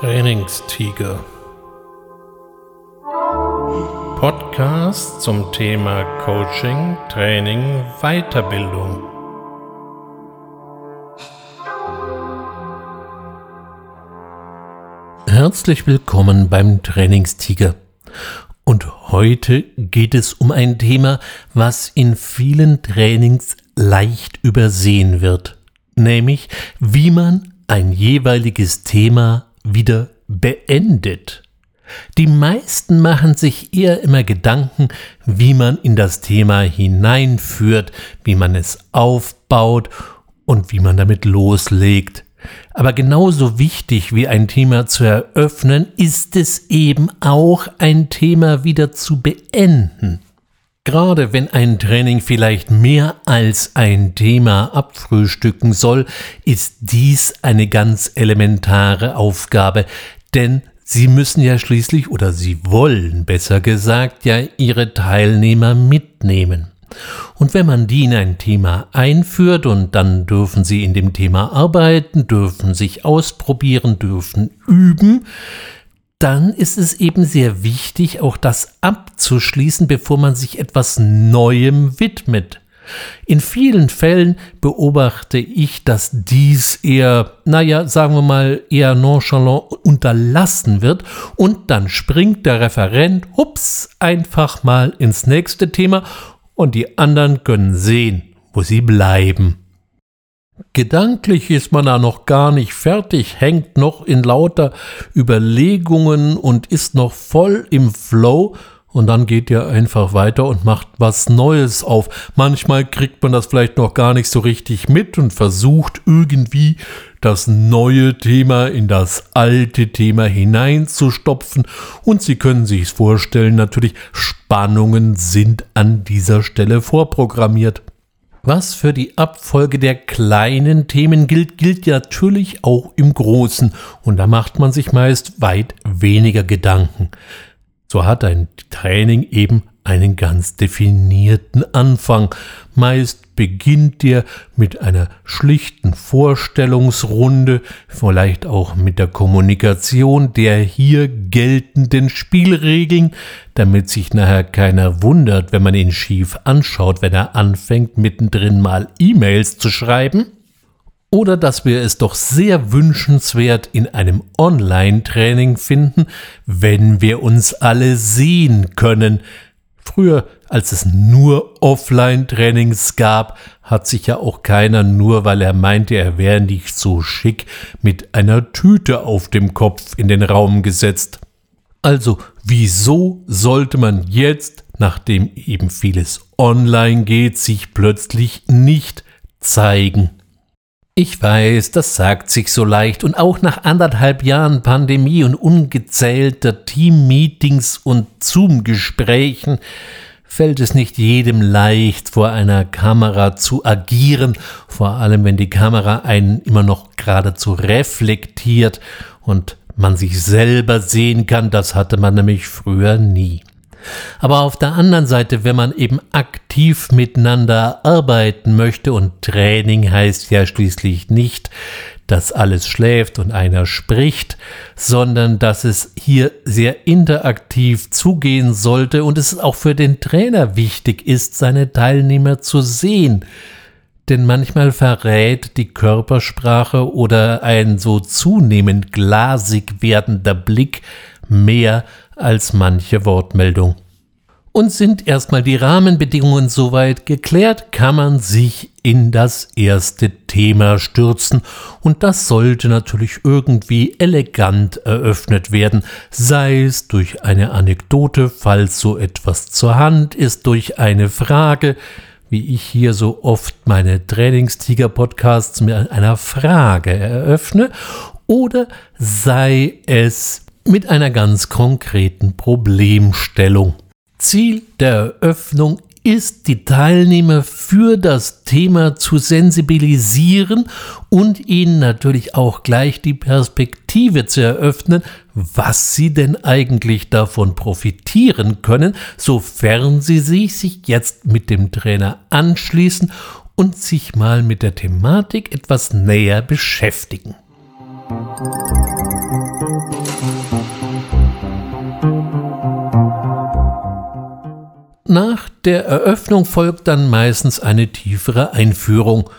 Trainingstiger. Podcast zum Thema Coaching, Training, Weiterbildung. Herzlich willkommen beim Trainingstiger. Und heute geht es um ein Thema, was in vielen Trainings leicht übersehen wird, nämlich wie man ein jeweiliges Thema wieder beendet. Die meisten machen sich eher immer Gedanken, wie man in das Thema hineinführt, wie man es aufbaut und wie man damit loslegt. Aber genauso wichtig wie ein Thema zu eröffnen, ist es eben auch ein Thema wieder zu beenden. Gerade wenn ein Training vielleicht mehr als ein Thema abfrühstücken soll, ist dies eine ganz elementare Aufgabe, denn Sie müssen ja schließlich oder Sie wollen besser gesagt ja Ihre Teilnehmer mitnehmen. Und wenn man die in ein Thema einführt und dann dürfen sie in dem Thema arbeiten, dürfen sich ausprobieren, dürfen üben, dann ist es eben sehr wichtig, auch das abzuschließen, bevor man sich etwas Neuem widmet. In vielen Fällen beobachte ich, dass dies eher, naja, sagen wir mal, eher nonchalant unterlassen wird und dann springt der Referent, hups, einfach mal ins nächste Thema und die anderen können sehen, wo sie bleiben. Gedanklich ist man da noch gar nicht fertig, hängt noch in lauter Überlegungen und ist noch voll im Flow, und dann geht ihr einfach weiter und macht was Neues auf. Manchmal kriegt man das vielleicht noch gar nicht so richtig mit und versucht irgendwie das neue Thema in das alte Thema hineinzustopfen. Und Sie können sich vorstellen, natürlich, Spannungen sind an dieser Stelle vorprogrammiert. Was für die Abfolge der kleinen Themen gilt, gilt natürlich auch im Großen, und da macht man sich meist weit weniger Gedanken. So hat ein Training eben einen ganz definierten Anfang. Meist beginnt er mit einer schlichten Vorstellungsrunde, vielleicht auch mit der Kommunikation der hier geltenden Spielregeln, damit sich nachher keiner wundert, wenn man ihn schief anschaut, wenn er anfängt mittendrin mal E-Mails zu schreiben oder dass wir es doch sehr wünschenswert in einem Online-Training finden, wenn wir uns alle sehen können. Früher, als es nur Offline-Trainings gab, hat sich ja auch keiner nur, weil er meinte, er wäre nicht so schick, mit einer Tüte auf dem Kopf in den Raum gesetzt. Also, wieso sollte man jetzt, nachdem eben vieles online geht, sich plötzlich nicht zeigen? Ich weiß, das sagt sich so leicht. Und auch nach anderthalb Jahren Pandemie und ungezählter Teammeetings und Zoom-Gesprächen fällt es nicht jedem leicht, vor einer Kamera zu agieren, vor allem wenn die Kamera einen immer noch geradezu reflektiert und man sich selber sehen kann, das hatte man nämlich früher nie. Aber auf der anderen Seite, wenn man eben aktiv miteinander arbeiten möchte und Training heißt ja schließlich nicht, dass alles schläft und einer spricht, sondern dass es hier sehr interaktiv zugehen sollte und es auch für den Trainer wichtig ist, seine Teilnehmer zu sehen. Denn manchmal verrät die Körpersprache oder ein so zunehmend glasig werdender Blick mehr als manche Wortmeldung. Und sind erstmal die Rahmenbedingungen soweit geklärt, kann man sich in das erste Thema stürzen. Und das sollte natürlich irgendwie elegant eröffnet werden, sei es durch eine Anekdote, falls so etwas zur Hand ist, durch eine Frage, wie ich hier so oft meine Trainingstiger-Podcasts mit einer Frage eröffne, oder sei es mit einer ganz konkreten Problemstellung. Ziel der Eröffnung ist, die Teilnehmer für das Thema zu sensibilisieren und ihnen natürlich auch gleich die Perspektive zu eröffnen, was sie denn eigentlich davon profitieren können, sofern sie sich jetzt mit dem Trainer anschließen und sich mal mit der Thematik etwas näher beschäftigen. Musik Nach der Eröffnung folgt dann meistens eine tiefere Einführung.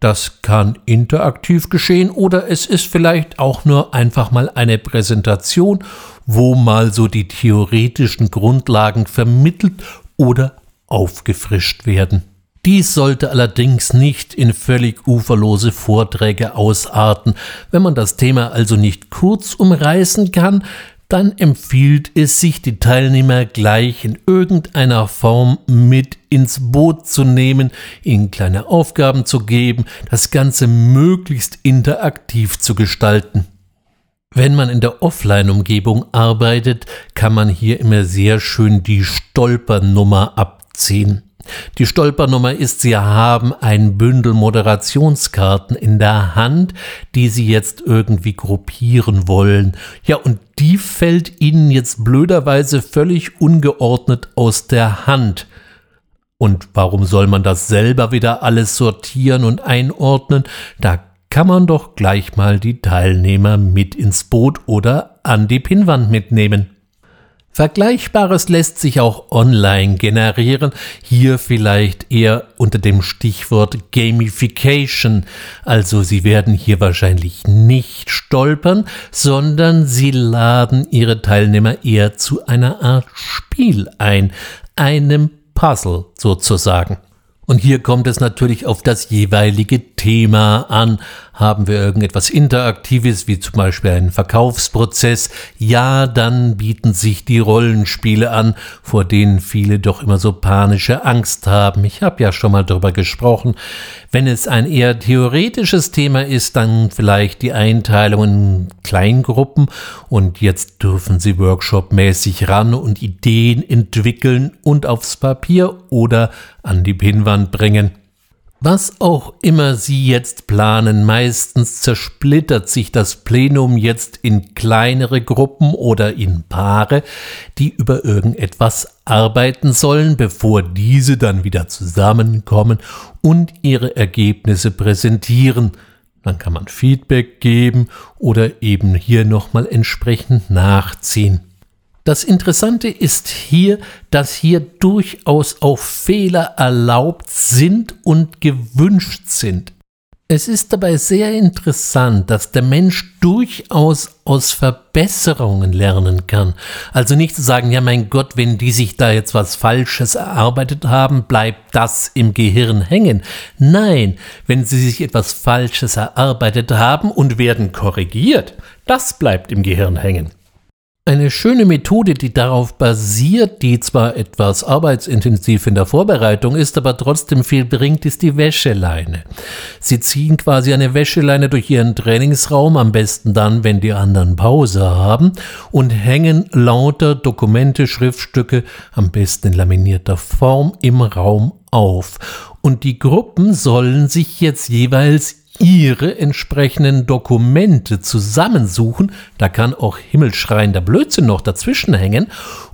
Das kann interaktiv geschehen oder es ist vielleicht auch nur einfach mal eine Präsentation, wo mal so die theoretischen Grundlagen vermittelt oder aufgefrischt werden. Dies sollte allerdings nicht in völlig uferlose Vorträge ausarten. Wenn man das Thema also nicht kurz umreißen kann, dann empfiehlt es sich, die Teilnehmer gleich in irgendeiner Form mit ins Boot zu nehmen, ihnen kleine Aufgaben zu geben, das Ganze möglichst interaktiv zu gestalten. Wenn man in der Offline-Umgebung arbeitet, kann man hier immer sehr schön die Stolpernummer abziehen. Die Stolpernummer ist, Sie haben ein Bündel Moderationskarten in der Hand, die Sie jetzt irgendwie gruppieren wollen. Ja, und die fällt Ihnen jetzt blöderweise völlig ungeordnet aus der Hand. Und warum soll man das selber wieder alles sortieren und einordnen? Da kann man doch gleich mal die Teilnehmer mit ins Boot oder an die Pinnwand mitnehmen. Vergleichbares lässt sich auch online generieren, hier vielleicht eher unter dem Stichwort Gamification. Also Sie werden hier wahrscheinlich nicht stolpern, sondern Sie laden Ihre Teilnehmer eher zu einer Art Spiel ein, einem Puzzle sozusagen. Und hier kommt es natürlich auf das jeweilige Thema an. Haben wir irgendetwas Interaktives, wie zum Beispiel einen Verkaufsprozess, ja, dann bieten sich die Rollenspiele an, vor denen viele doch immer so panische Angst haben. Ich habe ja schon mal darüber gesprochen. Wenn es ein eher theoretisches Thema ist, dann vielleicht die Einteilung in Kleingruppen und jetzt dürfen Sie workshopmäßig ran und Ideen entwickeln und aufs Papier oder an die Pinnwand bringen. Was auch immer Sie jetzt planen, meistens zersplittert sich das Plenum jetzt in kleinere Gruppen oder in Paare, die über irgendetwas arbeiten sollen, bevor diese dann wieder zusammenkommen und ihre Ergebnisse präsentieren. Dann kann man Feedback geben oder eben hier nochmal entsprechend nachziehen. Das Interessante ist hier, dass hier durchaus auch Fehler erlaubt sind und gewünscht sind. Es ist dabei sehr interessant, dass der Mensch durchaus aus Verbesserungen lernen kann. Also nicht zu sagen, ja mein Gott, wenn die sich da jetzt was Falsches erarbeitet haben, bleibt das im Gehirn hängen. Nein, wenn sie sich etwas Falsches erarbeitet haben und werden korrigiert, das bleibt im Gehirn hängen. Eine schöne Methode, die darauf basiert, die zwar etwas arbeitsintensiv in der Vorbereitung ist, aber trotzdem viel bringt, ist die Wäscheleine. Sie ziehen quasi eine Wäscheleine durch ihren Trainingsraum, am besten dann, wenn die anderen Pause haben, und hängen lauter Dokumente, Schriftstücke, am besten in laminierter Form, im Raum auf. Und die Gruppen sollen sich jetzt jeweils ihre entsprechenden Dokumente zusammensuchen, da kann auch himmelschreiender Blödsinn noch dazwischen hängen,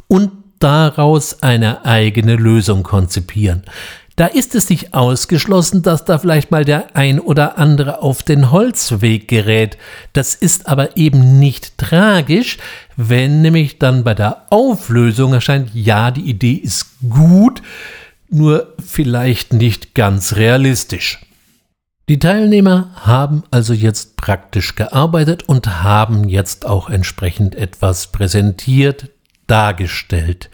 und daraus eine eigene Lösung konzipieren. Da ist es nicht ausgeschlossen, dass da vielleicht mal der ein oder andere auf den Holzweg gerät. Das ist aber eben nicht tragisch, wenn nämlich dann bei der Auflösung erscheint, ja, die Idee ist gut, nur vielleicht nicht ganz realistisch. Die Teilnehmer haben also jetzt praktisch gearbeitet und haben jetzt auch entsprechend etwas präsentiert, dargestellt.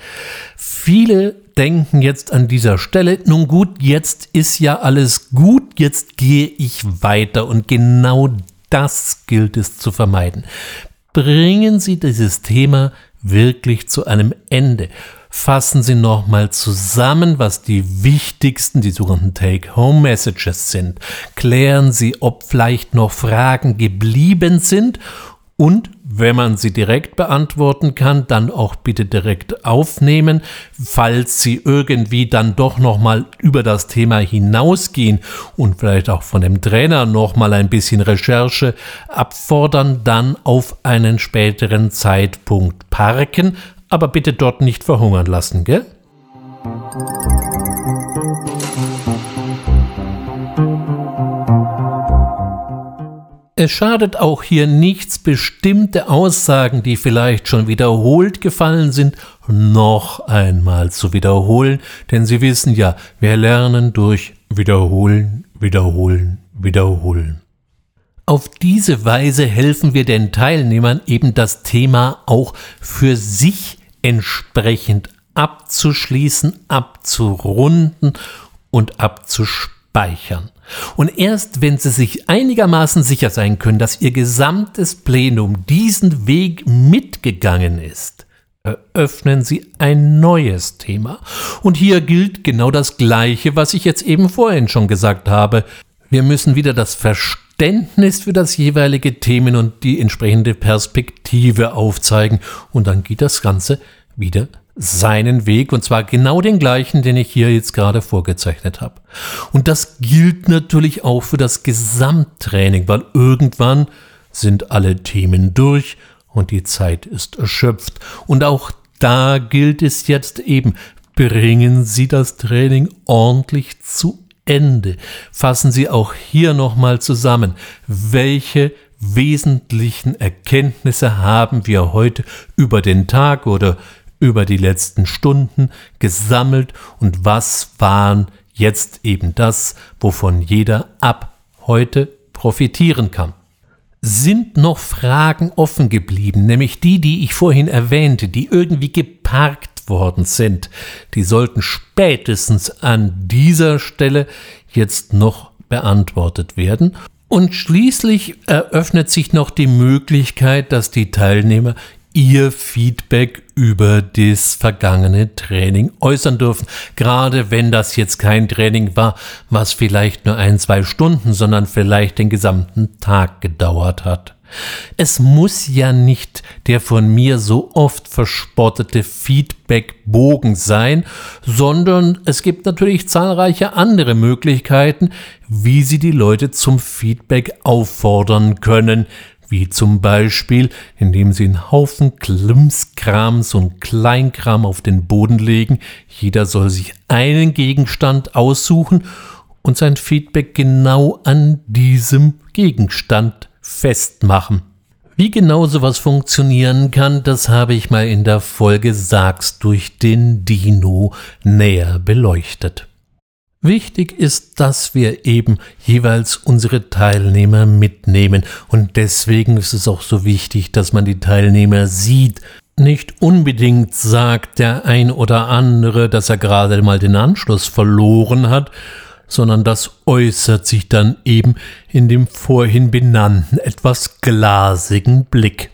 Viele denken jetzt an dieser Stelle, nun gut, jetzt ist ja alles gut, jetzt gehe ich weiter und genau das gilt es zu vermeiden. Bringen Sie dieses Thema wirklich zu einem Ende fassen Sie nochmal zusammen, was die wichtigsten, die sogenannten Take-Home-Messages sind. Klären Sie, ob vielleicht noch Fragen geblieben sind und wenn man sie direkt beantworten kann, dann auch bitte direkt aufnehmen. Falls Sie irgendwie dann doch noch mal über das Thema hinausgehen und vielleicht auch von dem Trainer noch mal ein bisschen Recherche abfordern, dann auf einen späteren Zeitpunkt parken aber bitte dort nicht verhungern lassen, gell? Es schadet auch hier nichts, bestimmte Aussagen, die vielleicht schon wiederholt gefallen sind, noch einmal zu wiederholen, denn Sie wissen ja, wir lernen durch Wiederholen, Wiederholen, Wiederholen. Auf diese Weise helfen wir den Teilnehmern eben das Thema auch für sich entsprechend abzuschließen, abzurunden und abzuspeichern. Und erst wenn Sie sich einigermaßen sicher sein können, dass Ihr gesamtes Plenum diesen Weg mitgegangen ist, eröffnen Sie ein neues Thema. Und hier gilt genau das Gleiche, was ich jetzt eben vorhin schon gesagt habe. Wir müssen wieder das Verständnis für das jeweilige Themen und die entsprechende Perspektive aufzeigen und dann geht das Ganze wieder seinen Weg und zwar genau den gleichen, den ich hier jetzt gerade vorgezeichnet habe. Und das gilt natürlich auch für das Gesamttraining, weil irgendwann sind alle Themen durch und die Zeit ist erschöpft. Und auch da gilt es jetzt eben, bringen Sie das Training ordentlich zu Ende. Fassen Sie auch hier nochmal zusammen, welche wesentlichen Erkenntnisse haben wir heute über den Tag oder über die letzten Stunden gesammelt und was waren jetzt eben das, wovon jeder ab heute profitieren kann. Sind noch Fragen offen geblieben, nämlich die, die ich vorhin erwähnte, die irgendwie geparkt worden sind, die sollten spätestens an dieser Stelle jetzt noch beantwortet werden. Und schließlich eröffnet sich noch die Möglichkeit, dass die Teilnehmer ihr Feedback über das vergangene Training äußern dürfen. Gerade wenn das jetzt kein Training war, was vielleicht nur ein, zwei Stunden, sondern vielleicht den gesamten Tag gedauert hat. Es muss ja nicht der von mir so oft verspottete Feedback-Bogen sein, sondern es gibt natürlich zahlreiche andere Möglichkeiten, wie Sie die Leute zum Feedback auffordern können, wie zum Beispiel, indem sie einen Haufen Klimskrams und Kleinkram auf den Boden legen. Jeder soll sich einen Gegenstand aussuchen und sein Feedback genau an diesem Gegenstand festmachen. Wie genau sowas funktionieren kann, das habe ich mal in der Folge Sagst durch den Dino näher beleuchtet. Wichtig ist, dass wir eben jeweils unsere Teilnehmer mitnehmen und deswegen ist es auch so wichtig, dass man die Teilnehmer sieht. Nicht unbedingt sagt der ein oder andere, dass er gerade mal den Anschluss verloren hat, sondern das äußert sich dann eben in dem vorhin benannten etwas glasigen Blick.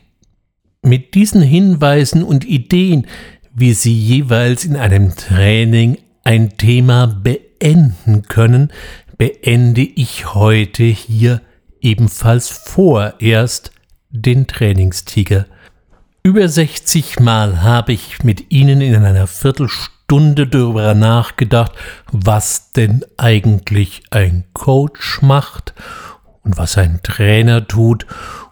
Mit diesen Hinweisen und Ideen, wie Sie jeweils in einem Training ein Thema beenden, können, beende ich heute hier ebenfalls vorerst den Trainingstiger. Über 60 Mal habe ich mit Ihnen in einer Viertelstunde darüber nachgedacht, was denn eigentlich ein Coach macht und was ein Trainer tut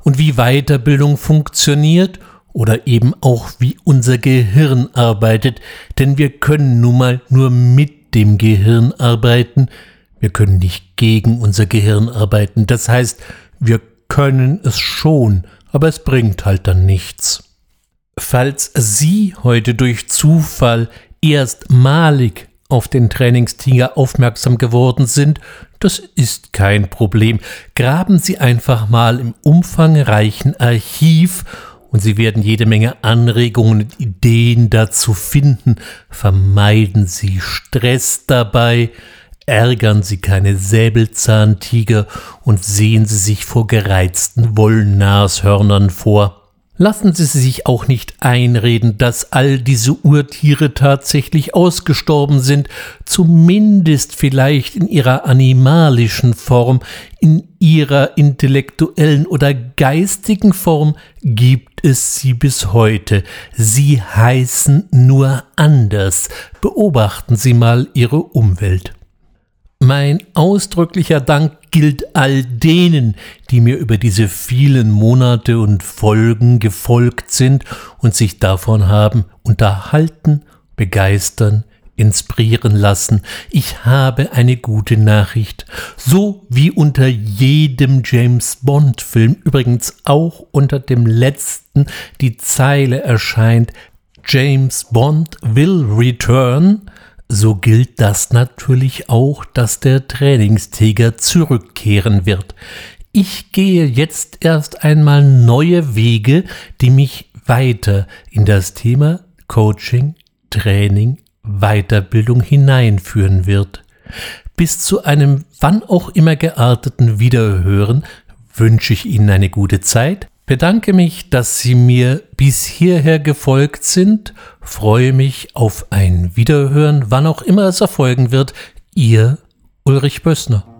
und wie Weiterbildung funktioniert oder eben auch wie unser Gehirn arbeitet, denn wir können nun mal nur mit dem Gehirn arbeiten, wir können nicht gegen unser Gehirn arbeiten. Das heißt, wir können es schon, aber es bringt halt dann nichts. Falls Sie heute durch Zufall erstmalig auf den Trainingstiger aufmerksam geworden sind, das ist kein Problem. Graben Sie einfach mal im umfangreichen Archiv und Sie werden jede Menge Anregungen und Ideen dazu finden. Vermeiden Sie Stress dabei, ärgern Sie keine Säbelzahntiger und sehen Sie sich vor gereizten Wollnashörnern vor. Lassen Sie sich auch nicht einreden, dass all diese Urtiere tatsächlich ausgestorben sind, zumindest vielleicht in ihrer animalischen Form, in ihrer intellektuellen oder geistigen Form gibt es sie bis heute. Sie heißen nur anders. Beobachten Sie mal Ihre Umwelt. Mein ausdrücklicher Dank gilt all denen, die mir über diese vielen Monate und Folgen gefolgt sind und sich davon haben unterhalten, begeistern, inspirieren lassen. Ich habe eine gute Nachricht. So wie unter jedem James Bond Film, übrigens auch unter dem letzten, die Zeile erscheint, James Bond will return, so gilt das natürlich auch, dass der Trainingstiger zurückkehren wird. Ich gehe jetzt erst einmal neue Wege, die mich weiter in das Thema Coaching, Training, Weiterbildung hineinführen wird. Bis zu einem wann auch immer gearteten Wiederhören wünsche ich Ihnen eine gute Zeit, bedanke mich, dass Sie mir bis hierher gefolgt sind, freue mich auf ein Wiederhören, wann auch immer es erfolgen wird. Ihr Ulrich Bössner.